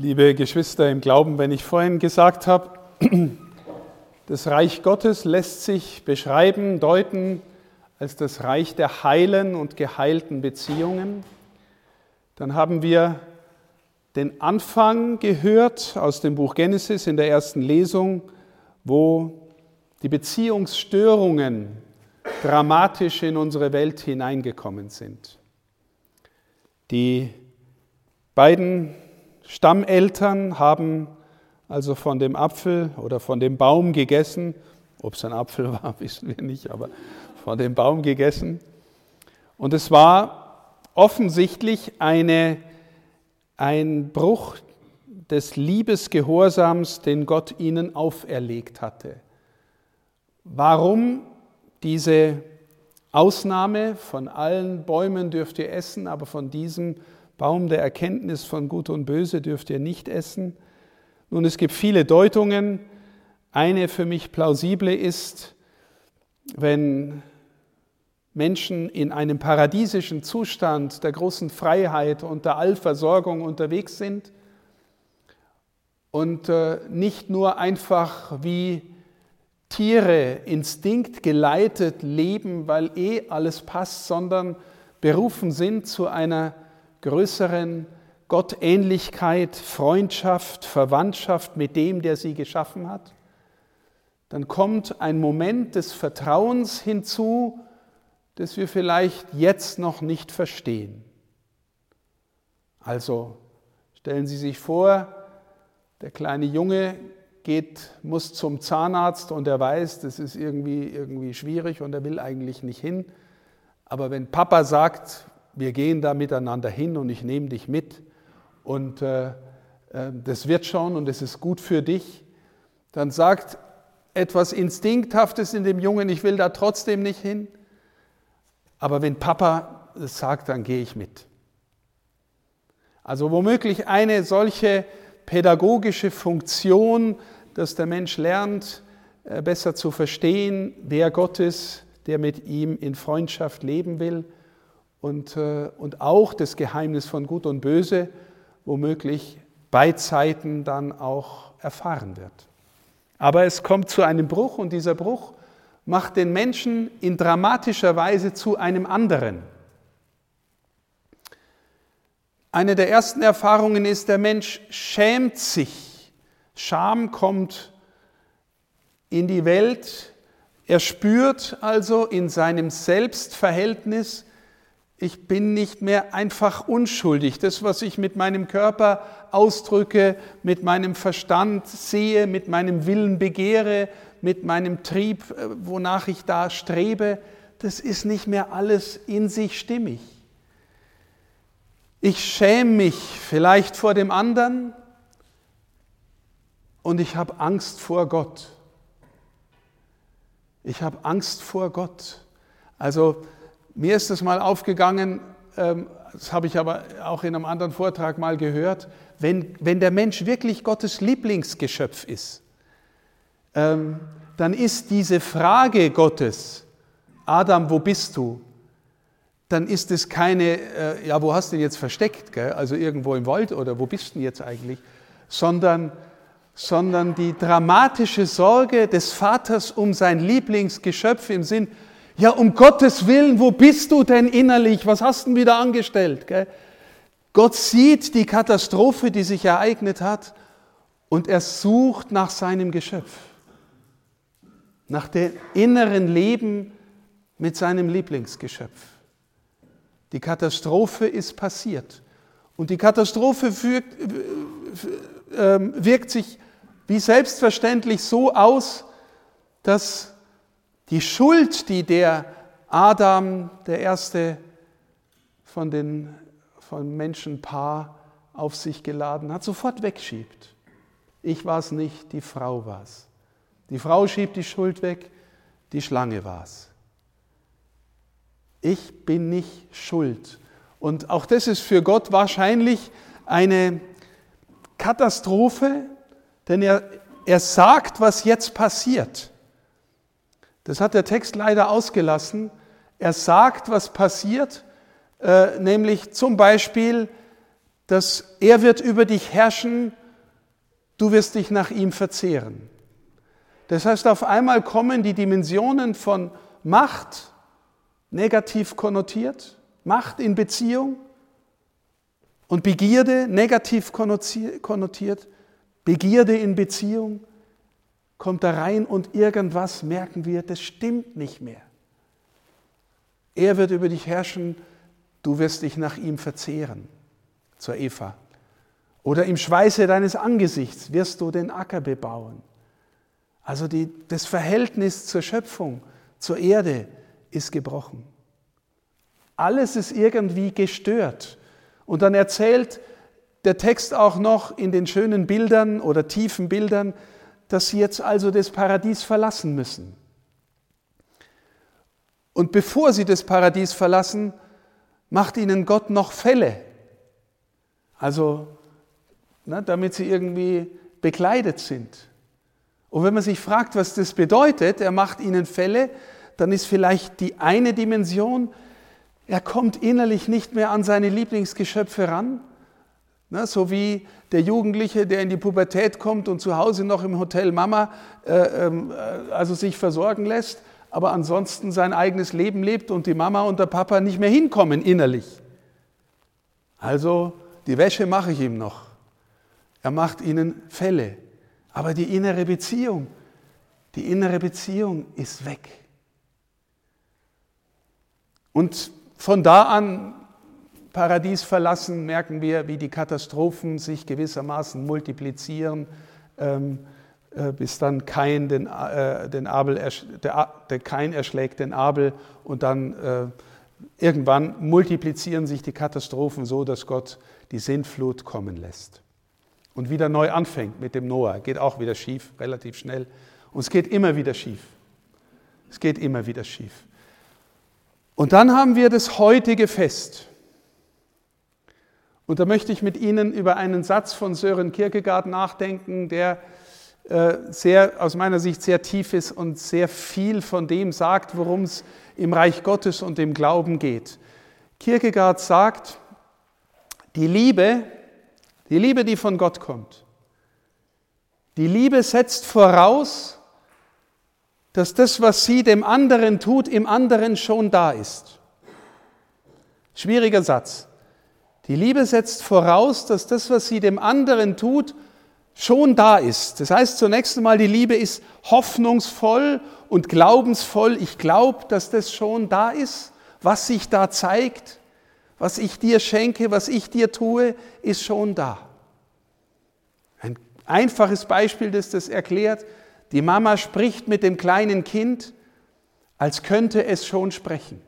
Liebe Geschwister im Glauben, wenn ich vorhin gesagt habe, das Reich Gottes lässt sich beschreiben, deuten als das Reich der heilen und geheilten Beziehungen, dann haben wir den Anfang gehört aus dem Buch Genesis in der ersten Lesung, wo die Beziehungsstörungen dramatisch in unsere Welt hineingekommen sind. Die beiden Stammeltern haben also von dem Apfel oder von dem Baum gegessen. Ob es ein Apfel war, wissen wir nicht, aber von dem Baum gegessen. Und es war offensichtlich eine, ein Bruch des Liebesgehorsams, den Gott ihnen auferlegt hatte. Warum diese Ausnahme? Von allen Bäumen dürft ihr essen, aber von diesem Baum der Erkenntnis von Gut und Böse dürft ihr nicht essen. Nun, es gibt viele Deutungen. Eine für mich plausible ist, wenn Menschen in einem paradiesischen Zustand der großen Freiheit und der Allversorgung unterwegs sind und äh, nicht nur einfach wie Tiere instinktgeleitet leben, weil eh alles passt, sondern berufen sind zu einer größeren Gottähnlichkeit, Freundschaft, Verwandtschaft mit dem, der sie geschaffen hat, dann kommt ein Moment des Vertrauens hinzu, das wir vielleicht jetzt noch nicht verstehen. Also stellen Sie sich vor, der kleine Junge geht, muss zum Zahnarzt und er weiß, das ist irgendwie, irgendwie schwierig und er will eigentlich nicht hin. Aber wenn Papa sagt, wir gehen da miteinander hin und ich nehme dich mit und äh, äh, das wird schon und es ist gut für dich, dann sagt etwas Instinkthaftes in dem Jungen, ich will da trotzdem nicht hin. Aber wenn Papa es sagt, dann gehe ich mit. Also womöglich eine solche pädagogische Funktion, dass der Mensch lernt, äh, besser zu verstehen, wer Gott ist, der mit ihm in Freundschaft leben will und, äh, und auch das Geheimnis von Gut und Böse womöglich bei Zeiten dann auch erfahren wird. Aber es kommt zu einem Bruch und dieser Bruch macht den Menschen in dramatischer Weise zu einem anderen. Eine der ersten Erfahrungen ist, der Mensch schämt sich. Scham kommt in die Welt. Er spürt also in seinem Selbstverhältnis, ich bin nicht mehr einfach unschuldig. Das, was ich mit meinem Körper ausdrücke, mit meinem Verstand sehe, mit meinem Willen begehre, mit meinem Trieb, äh, wonach ich da strebe, das ist nicht mehr alles in sich stimmig. Ich schäme mich vielleicht vor dem anderen und ich habe Angst vor Gott. Ich habe Angst vor Gott. Also mir ist das mal aufgegangen, ähm, das habe ich aber auch in einem anderen Vortrag mal gehört, wenn, wenn der Mensch wirklich Gottes Lieblingsgeschöpf ist, ähm, dann ist diese Frage Gottes, Adam, wo bist du? Dann ist es keine, äh, ja, wo hast du ihn jetzt versteckt? Gell? Also irgendwo im Wald oder wo bist du denn jetzt eigentlich? Sondern, sondern die dramatische Sorge des Vaters um sein Lieblingsgeschöpf im Sinn, ja, um Gottes Willen, wo bist du denn innerlich? Was hast du denn wieder angestellt? Gell? Gott sieht die Katastrophe, die sich ereignet hat, und er sucht nach seinem Geschöpf, nach dem inneren Leben mit seinem Lieblingsgeschöpf. Die Katastrophe ist passiert. Und die Katastrophe wirkt, ähm, wirkt sich wie selbstverständlich so aus, dass die Schuld, die der Adam, der erste von den von Menschenpaar, auf sich geladen hat, sofort wegschiebt. Ich war es nicht, die Frau war es. Die Frau schiebt die Schuld weg, die Schlange war es. Ich bin nicht schuld. Und auch das ist für Gott wahrscheinlich eine Katastrophe, denn er, er sagt, was jetzt passiert. Das hat der Text leider ausgelassen. Er sagt, was passiert, äh, nämlich zum Beispiel, dass er wird über dich herrschen, du wirst dich nach ihm verzehren. Das heißt, auf einmal kommen die Dimensionen von Macht negativ konnotiert, Macht in Beziehung und Begierde negativ konnotiert, Begierde in Beziehung kommt da rein und irgendwas merken wir, das stimmt nicht mehr. Er wird über dich herrschen, du wirst dich nach ihm verzehren, zur Eva. Oder im Schweiße deines Angesichts wirst du den Acker bebauen. Also die, das Verhältnis zur Schöpfung, zur Erde ist gebrochen. Alles ist irgendwie gestört. Und dann erzählt der Text auch noch in den schönen Bildern oder tiefen Bildern, dass sie jetzt also das Paradies verlassen müssen. Und bevor sie das Paradies verlassen, macht ihnen Gott noch Fälle. Also, ne, damit sie irgendwie bekleidet sind. Und wenn man sich fragt, was das bedeutet, er macht ihnen Fälle, dann ist vielleicht die eine Dimension, er kommt innerlich nicht mehr an seine Lieblingsgeschöpfe ran, ne, so wie der Jugendliche, der in die Pubertät kommt und zu Hause noch im Hotel Mama äh, ähm, äh, also sich versorgen lässt aber ansonsten sein eigenes Leben lebt und die Mama und der Papa nicht mehr hinkommen innerlich. Also die Wäsche mache ich ihm noch. Er macht ihnen Fälle. Aber die innere Beziehung, die innere Beziehung ist weg. Und von da an, Paradies verlassen, merken wir, wie die Katastrophen sich gewissermaßen multiplizieren. Ähm, äh, bis dann Kain den, äh, den Abel, der, der Kain erschlägt den Abel und dann äh, irgendwann multiplizieren sich die Katastrophen so, dass Gott die Sintflut kommen lässt. Und wieder neu anfängt mit dem Noah. Geht auch wieder schief, relativ schnell. Und es geht immer wieder schief. Es geht immer wieder schief. Und dann haben wir das heutige Fest. Und da möchte ich mit Ihnen über einen Satz von Sören Kierkegaard nachdenken, der äh, sehr, aus meiner Sicht sehr tief ist und sehr viel von dem sagt, worum es im Reich Gottes und im Glauben geht. Kierkegaard sagt, die Liebe, die Liebe, die von Gott kommt, die Liebe setzt voraus, dass das, was sie dem anderen tut, im anderen schon da ist. Schwieriger Satz. Die Liebe setzt voraus, dass das, was sie dem anderen tut, schon da ist. Das heißt zunächst einmal, die Liebe ist hoffnungsvoll und glaubensvoll. Ich glaube, dass das schon da ist, was sich da zeigt, was ich dir schenke, was ich dir tue, ist schon da. Ein einfaches Beispiel, das das erklärt. Die Mama spricht mit dem kleinen Kind, als könnte es schon sprechen.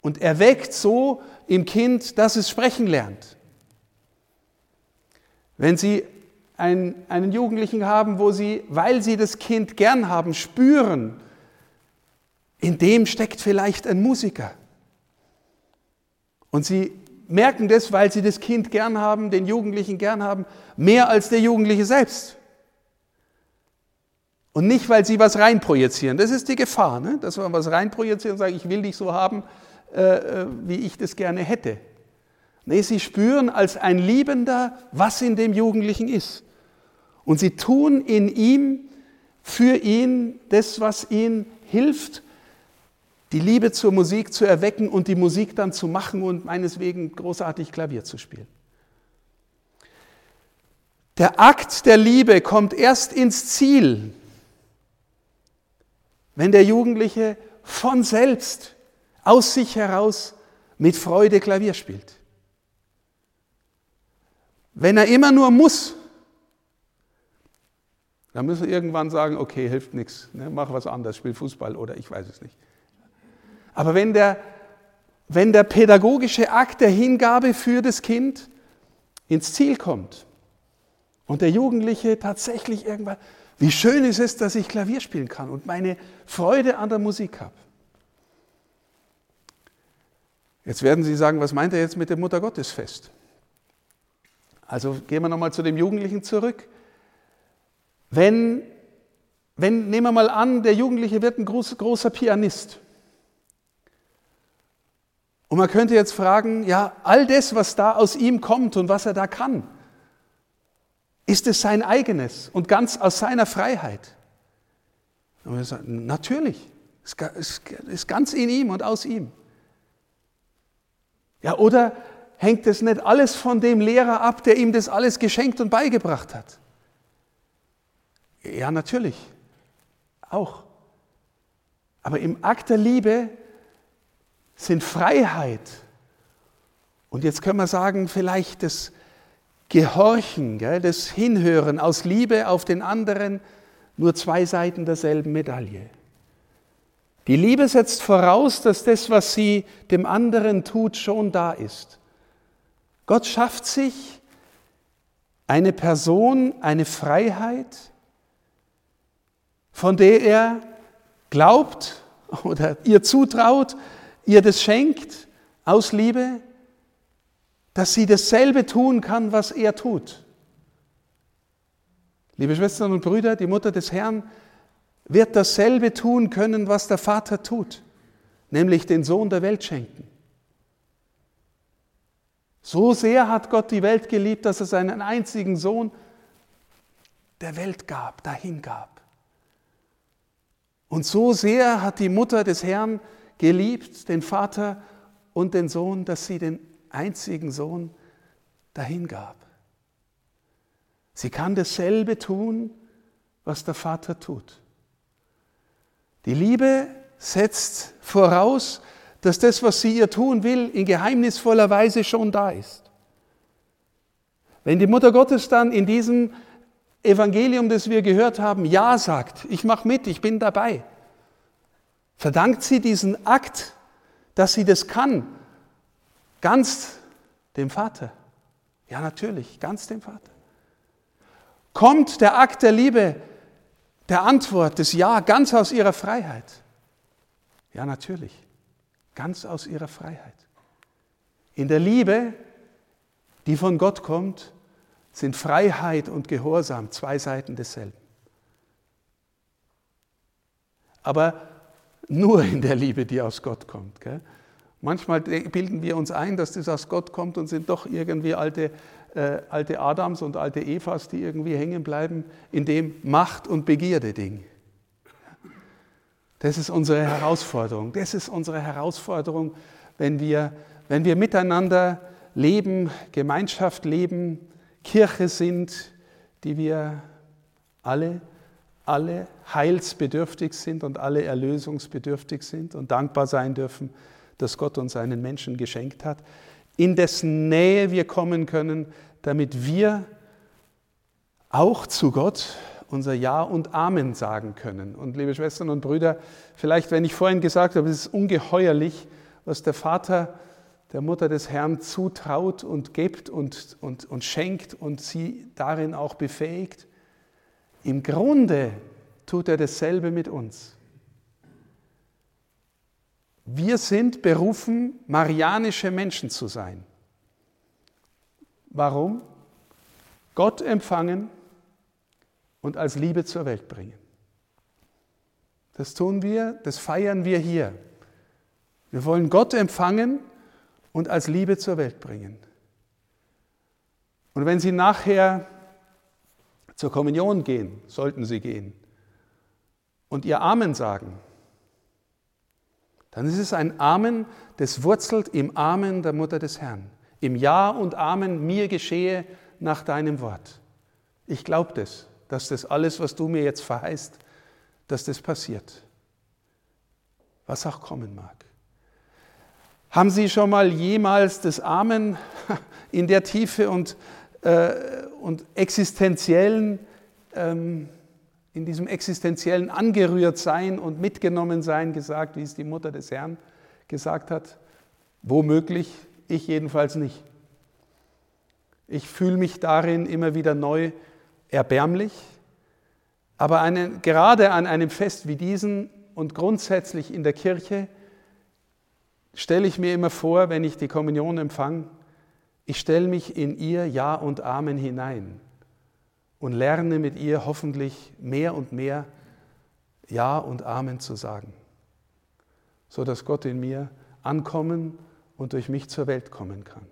Und erweckt so im Kind, dass es sprechen lernt. Wenn sie einen, einen Jugendlichen haben, wo sie, weil sie das Kind gern haben, spüren, in dem steckt vielleicht ein Musiker. Und sie merken das, weil sie das Kind gern haben, den Jugendlichen gern haben, mehr als der Jugendliche selbst. Und nicht, weil sie was reinprojizieren. Das ist die Gefahr, ne? dass man was reinprojiziert und sagt, ich will dich so haben, äh, äh wie ich das gerne hätte. Nee, sie spüren als ein Liebender, was in dem Jugendlichen ist. Und sie tun in ihm, für ihn, das, was ihm hilft, die Liebe zur Musik zu erwecken und die Musik dann zu machen und meineswegen großartig Klavier zu spielen. Der Akt der Liebe kommt erst ins Ziel, wenn der Jugendliche von selbst aus sich heraus mit Freude Klavier spielt. Wenn er immer nur muss, dann müssen wir irgendwann sagen, okay, hilft nichts, ne, mach was anderes, spiel Fußball oder ich weiß es nicht. Aber wenn der, wenn der pädagogische Akt der Hingabe für das Kind ins Ziel kommt und der Jugendliche tatsächlich irgendwann, wie schön ist es, dass ich Klavier spielen kann und meine Freude an der Musik habe. Jetzt werden Sie sagen, was meint er jetzt mit dem Muttergottesfest? Also gehen wir nochmal zu dem Jugendlichen zurück. Wenn, wenn, nehmen wir mal an, der Jugendliche wird ein groß, großer Pianist. Und man könnte jetzt fragen, ja, all das, was da aus ihm kommt und was er da kann, ist es sein eigenes und ganz aus seiner Freiheit? Und wir sagen, natürlich, es ist ganz in ihm und aus ihm. Ja, oder hängt es nicht alles von dem Lehrer ab, der ihm das alles geschenkt und beigebracht hat? Ja, natürlich, auch. Aber im Akt der Liebe sind Freiheit und jetzt können wir sagen, vielleicht das Gehorchen, das Hinhören aus Liebe auf den anderen, nur zwei Seiten derselben Medaille. Die Liebe setzt voraus, dass das, was sie dem anderen tut, schon da ist. Gott schafft sich eine Person, eine Freiheit, von der er glaubt oder ihr zutraut, ihr das schenkt aus Liebe, dass sie dasselbe tun kann, was er tut. Liebe Schwestern und Brüder, die Mutter des Herrn wird dasselbe tun können, was der Vater tut, nämlich den Sohn der Welt schenken. So sehr hat Gott die Welt geliebt, dass er seinen einzigen Sohn der Welt gab, dahin gab. Und so sehr hat die Mutter des Herrn geliebt, den Vater und den Sohn, dass sie den einzigen Sohn dahin gab. Sie kann dasselbe tun, was der Vater tut. Die Liebe setzt voraus, dass das, was sie ihr tun will, in geheimnisvoller Weise schon da ist. Wenn die Mutter Gottes dann in diesem Evangelium, das wir gehört haben, Ja sagt, ich mache mit, ich bin dabei, verdankt sie diesen Akt, dass sie das kann, ganz dem Vater. Ja, natürlich, ganz dem Vater. Kommt der Akt der Liebe, der Antwort des Ja ganz aus ihrer Freiheit? Ja, natürlich, ganz aus ihrer Freiheit. In der Liebe, die von Gott kommt, sind Freiheit und Gehorsam zwei Seiten desselben. Aber nur in der Liebe, die aus Gott kommt. Gell? Manchmal bilden wir uns ein, dass das aus Gott kommt und sind doch irgendwie alte, äh, alte Adams und alte Evas, die irgendwie hängen bleiben in dem Macht- und Begierde-Ding. Das ist unsere Herausforderung. Das ist unsere Herausforderung, wenn wir, wenn wir miteinander leben, Gemeinschaft leben, Kirche sind, die wir alle, alle heilsbedürftig sind und alle erlösungsbedürftig sind und dankbar sein dürfen, dass Gott uns einen Menschen geschenkt hat, in dessen Nähe wir kommen können, damit wir auch zu Gott unser Ja und Amen sagen können. Und liebe Schwestern und Brüder, vielleicht, wenn ich vorhin gesagt habe, es ist ungeheuerlich, was der Vater der Mutter des Herrn zutraut und gibt und, und, und schenkt und sie darin auch befähigt. Im Grunde tut er dasselbe mit uns. Wir sind berufen, marianische Menschen zu sein. Warum? Gott empfangen und als Liebe zur Welt bringen. Das tun wir, das feiern wir hier. Wir wollen Gott empfangen und als Liebe zur Welt bringen. Und wenn Sie nachher zur Kommunion gehen, sollten Sie gehen, und Ihr Amen sagen, dann ist es ein Amen, das wurzelt im Amen der Mutter des Herrn. Im Ja und Amen, mir geschehe nach deinem Wort. Ich glaube das, dass das alles, was du mir jetzt verheißt, dass das passiert. Was auch kommen mag. Haben Sie schon mal jemals das Amen in der Tiefe und, äh, und existenziellen ähm, in diesem existenziellen Angerührtsein und Mitgenommensein gesagt, wie es die Mutter des Herrn gesagt hat? Womöglich, ich jedenfalls nicht. Ich fühle mich darin immer wieder neu erbärmlich, aber einen, gerade an einem Fest wie diesem und grundsätzlich in der Kirche stelle ich mir immer vor, wenn ich die Kommunion empfange, ich stelle mich in ihr Ja und Amen hinein und lerne mit ihr hoffentlich mehr und mehr Ja und Amen zu sagen, so dass Gott in mir ankommen und durch mich zur Welt kommen kann.